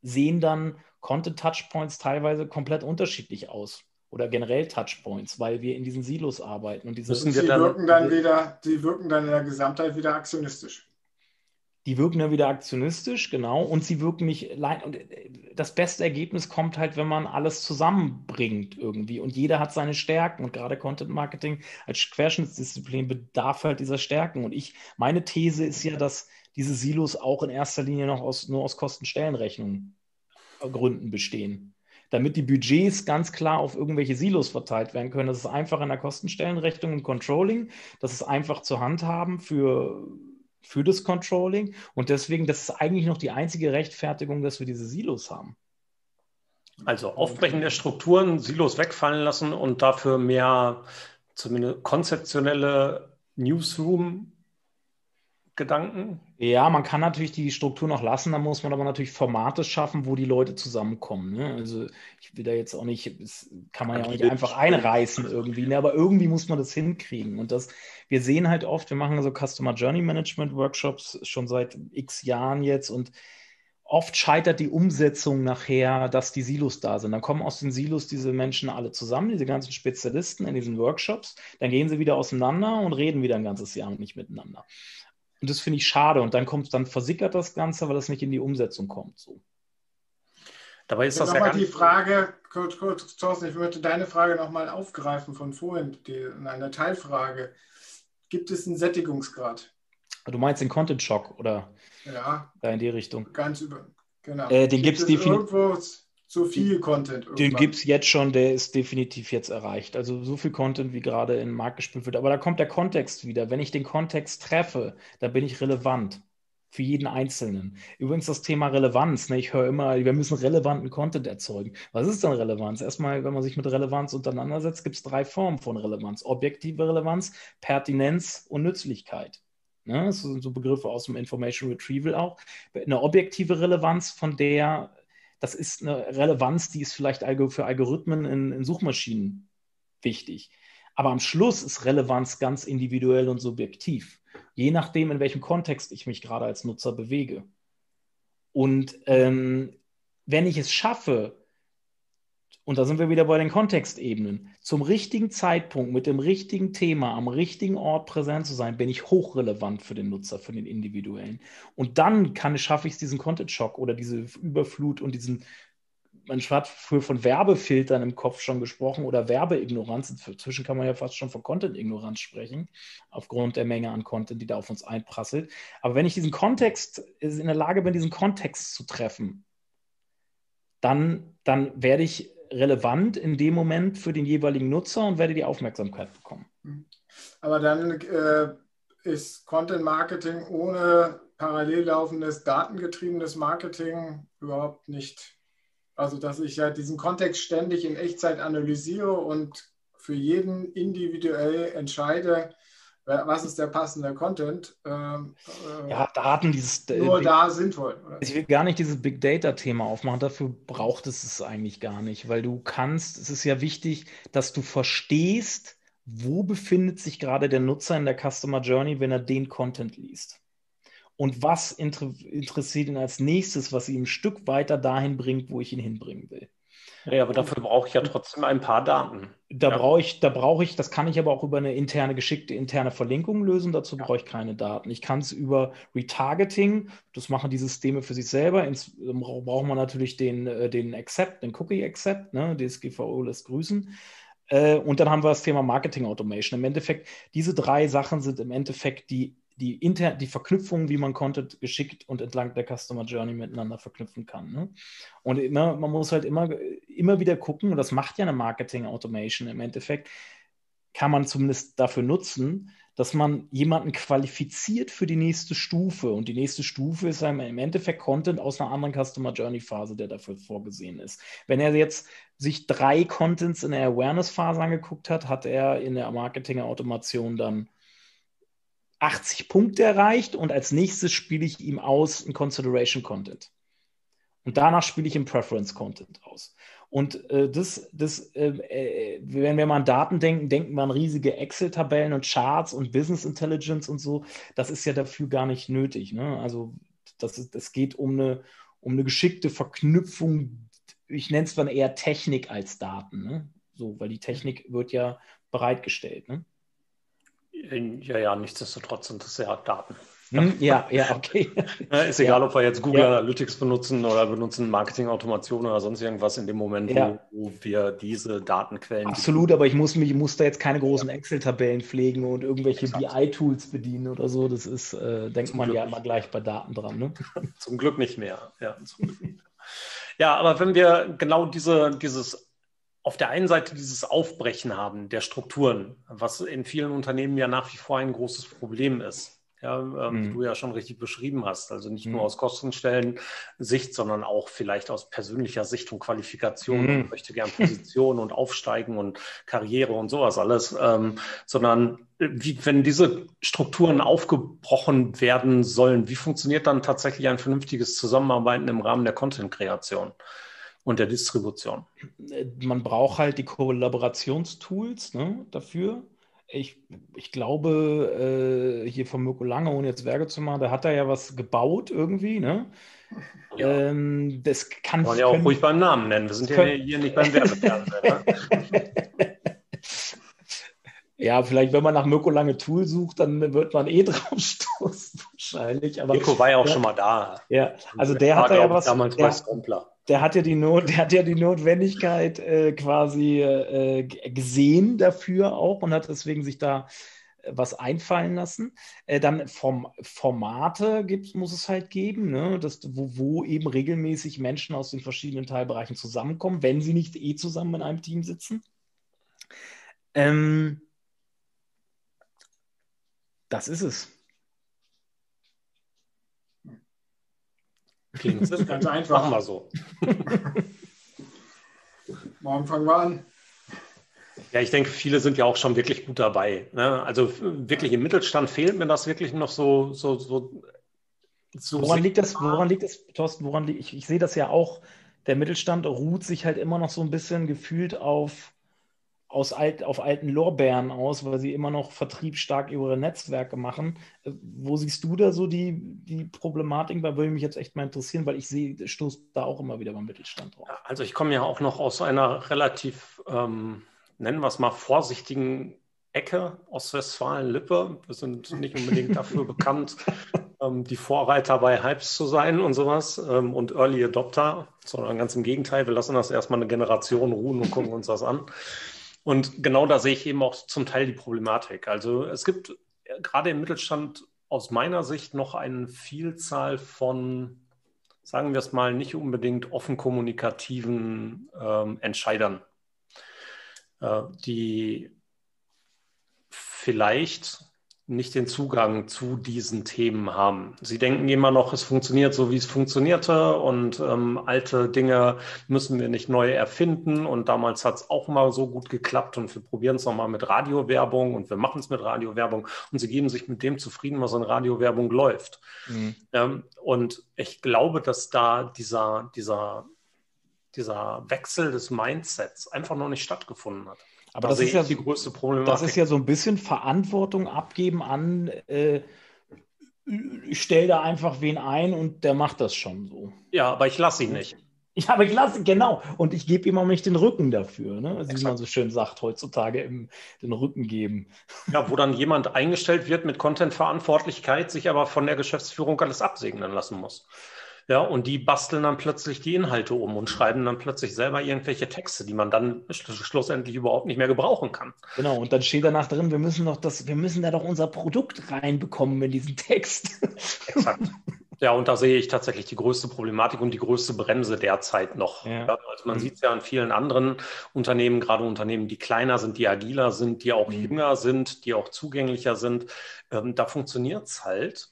sehen dann Content-Touchpoints teilweise komplett unterschiedlich aus. oder generell Touchpoints, weil wir in diesen Silos arbeiten. Und diese dann, wirken dann wieder, sie wirken dann in der Gesamtheit wieder aktionistisch. Die wirken dann wieder aktionistisch, genau, und sie wirken nicht und äh, das beste Ergebnis kommt halt, wenn man alles zusammenbringt irgendwie und jeder hat seine Stärken und gerade Content Marketing als Querschnittsdisziplin bedarf halt dieser Stärken und ich, meine These ist ja, dass diese Silos auch in erster Linie noch aus, nur aus Kostenstellenrechnungen Gründen bestehen damit die Budgets ganz klar auf irgendwelche Silos verteilt werden können. Das ist einfach in der Kostenstellenrechnung und Controlling. Das ist einfach zu handhaben für, für das Controlling. Und deswegen, das ist eigentlich noch die einzige Rechtfertigung, dass wir diese Silos haben. Also Aufbrechen der Strukturen, Silos wegfallen lassen und dafür mehr zumindest konzeptionelle Newsroom Gedanken? Ja, man kann natürlich die Struktur noch lassen, dann muss man aber natürlich Formate schaffen, wo die Leute zusammenkommen. Ne? Also ich will da jetzt auch nicht, das kann man ja auch nicht einfach einreißen irgendwie, ne? aber irgendwie muss man das hinkriegen. Und das, wir sehen halt oft, wir machen so Customer Journey Management Workshops schon seit x Jahren jetzt und oft scheitert die Umsetzung nachher, dass die Silos da sind. Dann kommen aus den Silos diese Menschen alle zusammen, diese ganzen Spezialisten in diesen Workshops. Dann gehen sie wieder auseinander und reden wieder ein ganzes Jahr nicht miteinander. Und das finde ich schade. Und dann kommt, dann versickert das Ganze, weil das nicht in die Umsetzung kommt. So. Dabei ist das ja mal die Frage, kurz, kurz, Thorsten, ich möchte deine Frage nochmal aufgreifen von vorhin, die, in einer Teilfrage. Gibt es einen Sättigungsgrad? Du meinst den Content Shock oder ja, da in die Richtung? Ganz über, genau. Äh, den gibt es definitiv zu viel Content. Irgendwann. Den gibt es jetzt schon, der ist definitiv jetzt erreicht. Also so viel Content, wie gerade in den Markt gespielt wird. Aber da kommt der Kontext wieder. Wenn ich den Kontext treffe, dann bin ich relevant. Für jeden Einzelnen. Übrigens das Thema Relevanz. Ne? Ich höre immer, wir müssen relevanten Content erzeugen. Was ist denn Relevanz? Erstmal, wenn man sich mit Relevanz auseinandersetzt, gibt es drei Formen von Relevanz. Objektive Relevanz, Pertinenz und Nützlichkeit. Ne? Das sind so Begriffe aus dem Information Retrieval auch. Eine objektive Relevanz, von der das ist eine Relevanz, die ist vielleicht für Algorithmen in, in Suchmaschinen wichtig. Aber am Schluss ist Relevanz ganz individuell und subjektiv, je nachdem, in welchem Kontext ich mich gerade als Nutzer bewege. Und ähm, wenn ich es schaffe, und da sind wir wieder bei den Kontextebenen. Zum richtigen Zeitpunkt mit dem richtigen Thema am richtigen Ort präsent zu sein, bin ich hochrelevant für den Nutzer, für den Individuellen. Und dann kann, schaffe ich es, diesen Content-Shock oder diese Überflut und diesen, man hat früher von Werbefiltern im Kopf schon gesprochen oder Werbeignoranz. Inzwischen kann man ja fast schon von Content-Ignoranz sprechen, aufgrund der Menge an Content, die da auf uns einprasselt. Aber wenn ich diesen Kontext, in der Lage bin, diesen Kontext zu treffen, dann, dann werde ich relevant in dem Moment für den jeweiligen Nutzer und werde die Aufmerksamkeit bekommen. Aber dann äh, ist Content Marketing ohne parallel laufendes datengetriebenes Marketing überhaupt nicht. Also, dass ich ja diesen Kontext ständig in Echtzeit analysiere und für jeden individuell entscheide, was ist der passende Content? Ähm, äh, ja, Daten, dieses. Äh, nur Big, da sinnvoll. Oder? Ich will gar nicht dieses Big Data-Thema aufmachen, dafür braucht es es eigentlich gar nicht, weil du kannst, es ist ja wichtig, dass du verstehst, wo befindet sich gerade der Nutzer in der Customer Journey, wenn er den Content liest. Und was inter interessiert ihn als nächstes, was ihn ein Stück weiter dahin bringt, wo ich ihn hinbringen will. Ja, aber dafür brauche ich ja trotzdem ein paar Daten. Da ja. brauche ich, da brauche ich, das kann ich aber auch über eine interne, geschickte interne Verlinkung lösen. Dazu ja. brauche ich keine Daten. Ich kann es über Retargeting, das machen die Systeme für sich selber. Ins, braucht man natürlich den, äh, den Accept, den Cookie Accept, ne? DSGVO lässt grüßen. Äh, und dann haben wir das Thema Marketing Automation. Im Endeffekt, diese drei Sachen sind im Endeffekt die die, inter, die Verknüpfung, wie man Content geschickt und entlang der Customer Journey miteinander verknüpfen kann. Ne? Und immer, man muss halt immer, immer wieder gucken, und das macht ja eine Marketing Automation im Endeffekt, kann man zumindest dafür nutzen, dass man jemanden qualifiziert für die nächste Stufe. Und die nächste Stufe ist im Endeffekt Content aus einer anderen Customer Journey Phase, der dafür vorgesehen ist. Wenn er jetzt sich drei Contents in der Awareness Phase angeguckt hat, hat er in der Marketing Automation dann 80 Punkte erreicht und als nächstes spiele ich ihm aus ein Consideration Content. Und danach spiele ich im Preference Content aus. Und äh, das, das äh, äh, wenn wir mal an Daten denken, denken wir an riesige Excel-Tabellen und Charts und Business Intelligence und so. Das ist ja dafür gar nicht nötig. Ne? Also das, ist, das geht um eine, um eine geschickte Verknüpfung. Ich nenne es dann eher Technik als Daten. Ne? So, weil die Technik wird ja bereitgestellt. Ne? Ja, ja, nichtsdestotrotz sind das ja Daten. Hm, ja, ja, okay. ist egal, ja. ob wir jetzt Google ja. Analytics benutzen oder benutzen Marketing-Automation oder sonst irgendwas in dem Moment, ja. wo, wir diese Datenquellen. Absolut, aber ich muss, mich, ich muss da jetzt keine großen Excel-Tabellen pflegen und irgendwelche BI-Tools bedienen oder so. Das ist, äh, denkt zum man Glück ja immer gleich bei Daten dran. Ne? zum Glück nicht mehr. Ja, zum Glück nicht mehr. ja, aber wenn wir genau diese, dieses auf der einen Seite dieses Aufbrechen haben der Strukturen, was in vielen Unternehmen ja nach wie vor ein großes Problem ist ja, ähm, mhm. du ja schon richtig beschrieben hast. Also nicht mhm. nur aus Kostenstellen-Sicht, sondern auch vielleicht aus persönlicher Sicht und Qualifikation mhm. und möchte gern Position und Aufsteigen und Karriere und sowas alles, ähm, sondern äh, wie, wenn diese Strukturen aufgebrochen werden sollen, wie funktioniert dann tatsächlich ein vernünftiges Zusammenarbeiten im Rahmen der Content-Kreation? Und der Distribution. Man braucht halt die Kollaborationstools ne, dafür ich, ich glaube, äh, hier von Mirko Lange, ohne jetzt Werke zu machen, da hat er ja was gebaut irgendwie, ne? Ja. Ähm, das kann Wollen ja auch ruhig beim Namen nennen. Wir sind ja hier nicht beim Werbefernsehen. ne? Ja, vielleicht, wenn man nach Mirko Lange Tool sucht, dann wird man eh drauf stoßen, wahrscheinlich. Aber, Mirko war ja auch ja, schon mal da. Ja, also der hat ja was. Damals der, bei Strompler der hat ja die, Not, der hat ja die Notwendigkeit äh, quasi äh, gesehen dafür auch und hat deswegen sich da äh, was einfallen lassen. Äh, dann vom Formate gibt, muss es halt geben, ne? das, wo, wo, eben regelmäßig Menschen aus den verschiedenen Teilbereichen zusammenkommen, wenn sie nicht eh zusammen in einem Team sitzen. Ähm, das ist es. Klingt das ist ganz einfach. Machen wir so. Morgen fangen wir an. Ja, ich denke, viele sind ja auch schon wirklich gut dabei. Ne? Also wirklich im Mittelstand fehlt mir das wirklich noch so. so, so, so woran liegt das, woran liegt das, Thorsten, woran liegt, ich, ich sehe das ja auch, der Mittelstand ruht sich halt immer noch so ein bisschen gefühlt auf aus alt, auf alten Lorbeeren aus, weil sie immer noch vertriebsstark ihre Netzwerke machen. Äh, wo siehst du da so die, die Problematik? Da würde mich jetzt echt mal interessieren, weil ich sehe, stoßt da auch immer wieder beim Mittelstand drauf. Also ich komme ja auch noch aus einer relativ, ähm, nennen wir es mal, vorsichtigen Ecke Ostwestfalen-Lippe. Wir sind nicht unbedingt dafür bekannt, ähm, die Vorreiter bei Hypes zu sein und sowas ähm, und Early Adopter, sondern ganz im Gegenteil, wir lassen das erstmal eine Generation ruhen und gucken uns das an. Und genau da sehe ich eben auch zum Teil die Problematik. Also es gibt gerade im Mittelstand aus meiner Sicht noch eine Vielzahl von, sagen wir es mal, nicht unbedingt offen kommunikativen ähm, Entscheidern, äh, die vielleicht nicht den Zugang zu diesen Themen haben. Sie denken immer noch, es funktioniert so, wie es funktionierte und ähm, alte Dinge müssen wir nicht neu erfinden und damals hat es auch mal so gut geklappt und wir probieren es nochmal mit Radiowerbung und wir machen es mit Radiowerbung und sie geben sich mit dem zufrieden, was in Radiowerbung läuft. Mhm. Ähm, und ich glaube, dass da dieser, dieser, dieser Wechsel des Mindsets einfach noch nicht stattgefunden hat. Aber da das ist ja die größte Problematik. Das ist ja so ein bisschen Verantwortung abgeben an, äh, ich stelle da einfach wen ein und der macht das schon so. Ja, aber ich lasse ihn nicht. Ja, aber ich lasse, genau. Und ich gebe ihm auch nicht den Rücken dafür, ne? Also, wie man so schön sagt heutzutage, im, den Rücken geben. Ja, wo dann jemand eingestellt wird mit Content-Verantwortlichkeit, sich aber von der Geschäftsführung alles absegnen lassen muss. Ja, und die basteln dann plötzlich die Inhalte um und schreiben dann plötzlich selber irgendwelche Texte, die man dann schlussendlich überhaupt nicht mehr gebrauchen kann. Genau, und dann steht danach drin, wir müssen doch das, wir müssen da doch unser Produkt reinbekommen in diesen Text. Exakt. Ja, und da sehe ich tatsächlich die größte Problematik und die größte Bremse derzeit noch. Ja. Also man mhm. sieht es ja an vielen anderen Unternehmen, gerade Unternehmen, die kleiner sind, die agiler sind, die auch mhm. jünger sind, die auch zugänglicher sind. Ähm, da funktioniert es halt.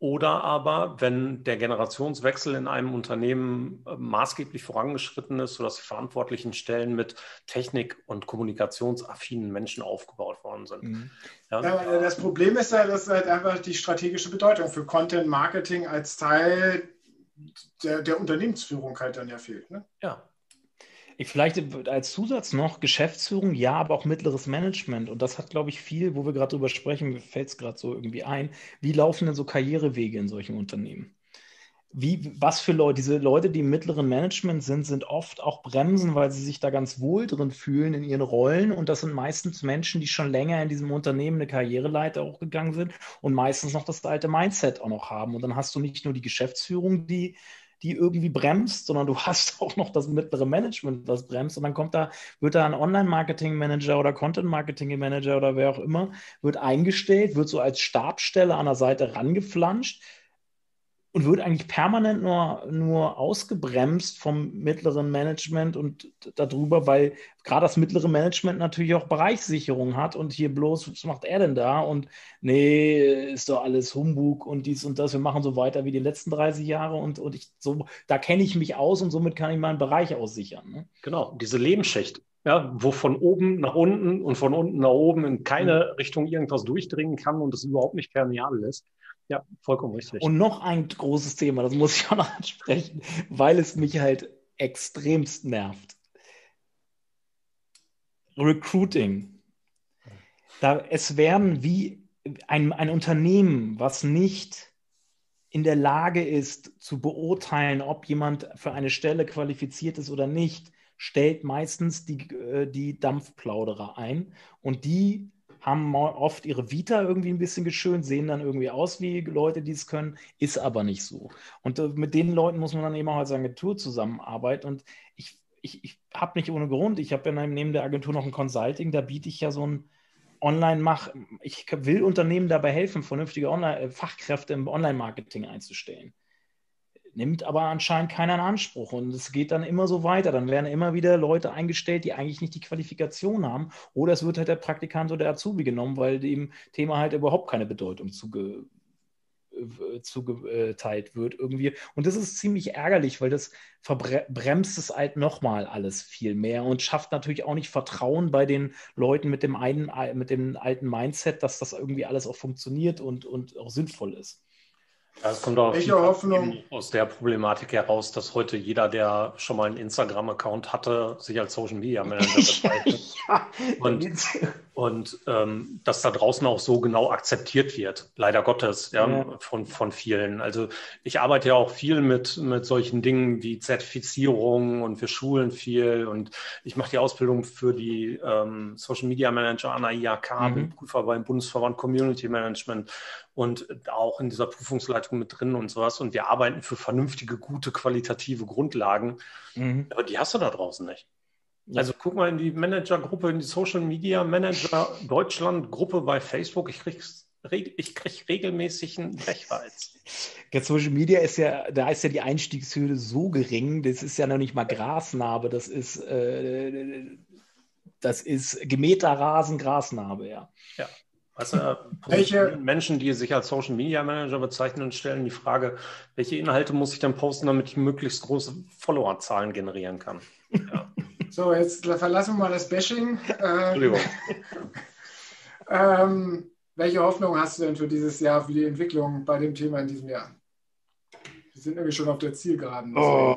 Oder aber, wenn der Generationswechsel in einem Unternehmen äh, maßgeblich vorangeschritten ist, sodass die verantwortlichen Stellen mit Technik- und kommunikationsaffinen Menschen aufgebaut worden sind. Mhm. Ja. ja. das Problem ist ja, dass halt einfach die strategische Bedeutung für Content Marketing als Teil der, der Unternehmensführung halt dann ja fehlt. Ne? Ja, Vielleicht als Zusatz noch Geschäftsführung, ja, aber auch mittleres Management. Und das hat, glaube ich, viel, wo wir gerade drüber sprechen, mir fällt es gerade so irgendwie ein. Wie laufen denn so Karrierewege in solchen Unternehmen? wie, was für Leute, diese Leute, die im mittleren Management sind, sind oft auch Bremsen, weil sie sich da ganz wohl drin fühlen in ihren Rollen. Und das sind meistens Menschen, die schon länger in diesem Unternehmen eine Karriereleiter auch gegangen sind und meistens noch das alte Mindset auch noch haben. Und dann hast du nicht nur die Geschäftsführung, die die irgendwie bremst, sondern du hast auch noch das mittlere Management, das bremst. Und dann kommt da, wird da ein Online-Marketing-Manager oder Content-Marketing-Manager oder wer auch immer, wird eingestellt, wird so als Stabstelle an der Seite rangeflanscht und wird eigentlich permanent nur, nur ausgebremst vom mittleren Management und darüber, weil gerade das mittlere Management natürlich auch Bereichssicherung hat und hier bloß, was macht er denn da? Und nee, ist doch alles Humbug und dies und das, wir machen so weiter wie die letzten 30 Jahre und, und ich, so, da kenne ich mich aus und somit kann ich meinen Bereich aussichern. Ne? Genau, diese Lebensschicht. Ja, wo von oben nach unten und von unten nach oben in keine mhm. Richtung irgendwas durchdringen kann und es überhaupt nicht permeabel ist. Ja, vollkommen richtig. Und noch ein großes Thema, das muss ich auch noch ansprechen, weil es mich halt extremst nervt. Recruiting. Da, es werden wie ein, ein Unternehmen, was nicht in der Lage ist zu beurteilen, ob jemand für eine Stelle qualifiziert ist oder nicht, stellt meistens die, äh, die Dampfplauderer ein und die haben oft ihre Vita irgendwie ein bisschen geschönt, sehen dann irgendwie aus wie Leute, die es können, ist aber nicht so. Und äh, mit den Leuten muss man dann eben auch als Agentur zusammenarbeiten. Und ich, ich, ich habe nicht ohne Grund, ich habe ja neben der Agentur noch ein Consulting, da biete ich ja so ein Online-Mach, ich will Unternehmen dabei helfen, vernünftige Online äh, Fachkräfte im Online-Marketing einzustellen nimmt aber anscheinend keiner in Anspruch. Und es geht dann immer so weiter. Dann werden immer wieder Leute eingestellt, die eigentlich nicht die Qualifikation haben. Oder es wird halt der Praktikant oder der Azubi genommen, weil dem Thema halt überhaupt keine Bedeutung zuge äh, zugeteilt wird irgendwie. Und das ist ziemlich ärgerlich, weil das verbremst es halt nochmal alles viel mehr und schafft natürlich auch nicht Vertrauen bei den Leuten mit dem, einen, mit dem alten Mindset, dass das irgendwie alles auch funktioniert und, und auch sinnvoll ist. Ja, es kommt auch Hoffnung? aus der Problematik heraus, dass heute jeder, der schon mal einen Instagram-Account hatte, sich als Social Media Manager bezeichnet. ja, und und ähm, dass da draußen auch so genau akzeptiert wird, leider Gottes, ja, ja, Von, von vielen. Also ich arbeite ja auch viel mit, mit solchen Dingen wie Zertifizierung und wir schulen viel und ich mache die Ausbildung für die ähm, Social Media Manager an der IAK, mhm. bin Prüfer beim Bundesverband Community Management und auch in dieser Prüfungsleitung mit drin und sowas. Und wir arbeiten für vernünftige, gute, qualitative Grundlagen. Mhm. Aber die hast du da draußen nicht. Also guck mal in die Managergruppe, in die Social Media Manager Deutschland Gruppe bei Facebook. Ich kriege ich krieg regelmäßig einen Brechreiz. Ja, Social Media ist ja, da ist ja die Einstiegshürde so gering, das ist ja noch nicht mal Grasnarbe, das ist, äh, das ist gemähter Rasen, Grasnarbe, ja. Ja. Weißt du, welche Menschen, die sich als Social Media Manager bezeichnen, stellen die Frage, welche Inhalte muss ich denn posten, damit ich möglichst große Followerzahlen generieren kann? Ja. So, jetzt verlassen wir mal das Bashing. Äh, Entschuldigung. ähm, welche Hoffnung hast du denn für dieses Jahr, für die Entwicklung bei dem Thema in diesem Jahr? Wir sind nämlich schon auf der Zielgeraden. Oh,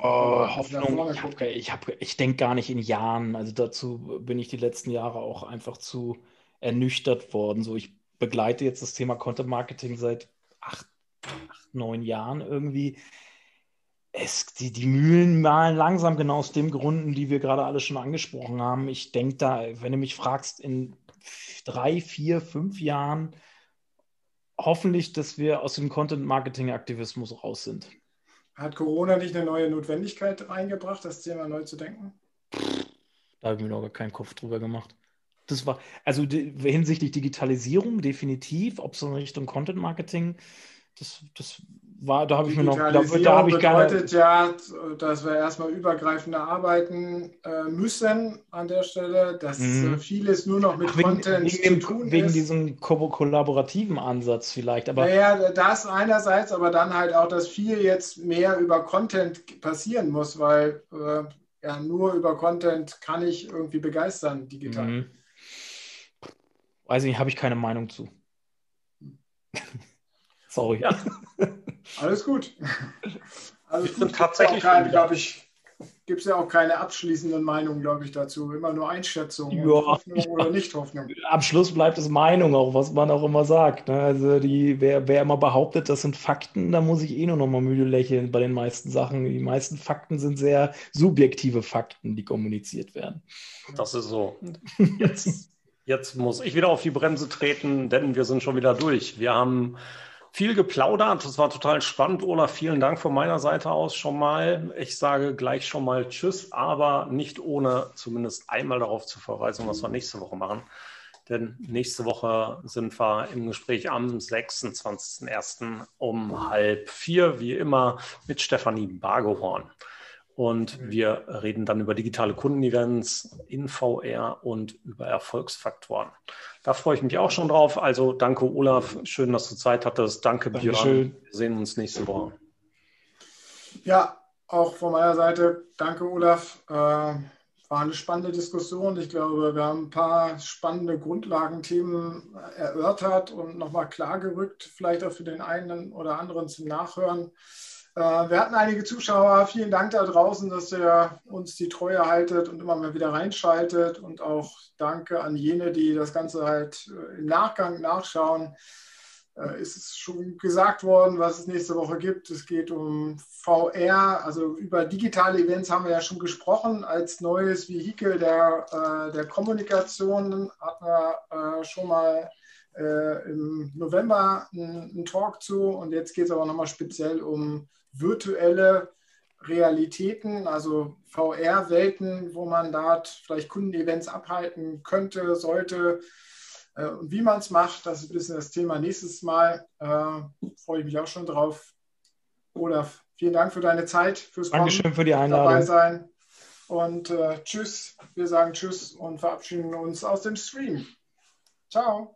Hoffnung. Okay, ich, ich denke gar nicht in Jahren. Also dazu bin ich die letzten Jahre auch einfach zu ernüchtert worden. So, ich begleite jetzt das Thema Content Marketing seit acht, acht neun Jahren irgendwie es, die, die Mühlen malen langsam genau aus den Gründen, die wir gerade alle schon angesprochen haben. Ich denke da, wenn du mich fragst, in drei, vier, fünf Jahren hoffentlich, dass wir aus dem Content-Marketing-Aktivismus raus sind. Hat Corona nicht eine neue Notwendigkeit reingebracht, das Thema neu zu denken? Da habe ich mir noch gar keinen Kopf drüber gemacht. Das war, also die, hinsichtlich Digitalisierung definitiv, ob so in Richtung Content Marketing, das, das war, da habe ich mir noch. Da, da habe ich bedeutet ja, dass wir erstmal übergreifender arbeiten äh, müssen an der Stelle, dass mhm. vieles nur noch mit Ach, wegen, Content wegen, zu tun wegen ist. diesem ko kollaborativen Ansatz vielleicht. Aber naja, das einerseits, aber dann halt auch, dass viel jetzt mehr über Content passieren muss, weil äh, ja nur über Content kann ich irgendwie begeistern digital. Mhm. Weiß ich nicht, habe ich keine Meinung zu. Sorry. Ja. Alles gut. Also ich bin tatsächlich, glaube ich. gibt es ja auch keine abschließenden Meinungen, glaube ich, dazu. Immer nur Einschätzungen, ja. Hoffnung oder Nicht-Hoffnung. Am Schluss bleibt es Meinung, auch was man auch immer sagt. Ne? Also die, wer, wer immer behauptet, das sind Fakten, da muss ich eh nur noch mal müde lächeln bei den meisten Sachen. Die meisten Fakten sind sehr subjektive Fakten, die kommuniziert werden. Das ist so. Jetzt, jetzt muss ich wieder auf die Bremse treten, denn wir sind schon wieder durch. Wir haben viel geplaudert. Das war total spannend. Olaf, vielen Dank von meiner Seite aus schon mal. Ich sage gleich schon mal Tschüss, aber nicht ohne zumindest einmal darauf zu verweisen, was wir nächste Woche machen. Denn nächste Woche sind wir im Gespräch am 26.01. um halb vier, wie immer, mit Stefanie Bargehorn. Und wir reden dann über digitale Kundenevents in VR und über Erfolgsfaktoren. Da freue ich mich auch schon drauf. Also danke, Olaf. Schön, dass du Zeit hattest. Danke, Dankeschön. Björn. Wir sehen uns nächste Woche. Ja, auch von meiner Seite danke, Olaf. Äh, war eine spannende Diskussion. Ich glaube, wir haben ein paar spannende Grundlagenthemen erörtert und nochmal klargerückt, vielleicht auch für den einen oder anderen zum Nachhören. Äh, wir hatten einige Zuschauer. Vielen Dank da draußen, dass ihr uns die Treue haltet und immer mal wieder reinschaltet. Und auch danke an jene, die das Ganze halt äh, im Nachgang nachschauen. Äh, ist es schon gesagt worden, was es nächste Woche gibt. Es geht um VR, also über digitale Events haben wir ja schon gesprochen. Als neues Vehikel der, der Kommunikation hatten wir schon mal im November einen, Talk zu. Und jetzt geht es aber nochmal speziell um virtuelle Realitäten, also VR-Welten, wo man dort vielleicht Kundenevents abhalten könnte, sollte. Äh, und wie man es macht, das ist ein bisschen das Thema nächstes Mal. Äh, freue ich mich auch schon drauf. Olaf, vielen Dank für deine Zeit, fürs Dankeschön Kommen, für die Einladung. dabei sein. Und äh, tschüss. Wir sagen tschüss und verabschieden uns aus dem Stream. Ciao.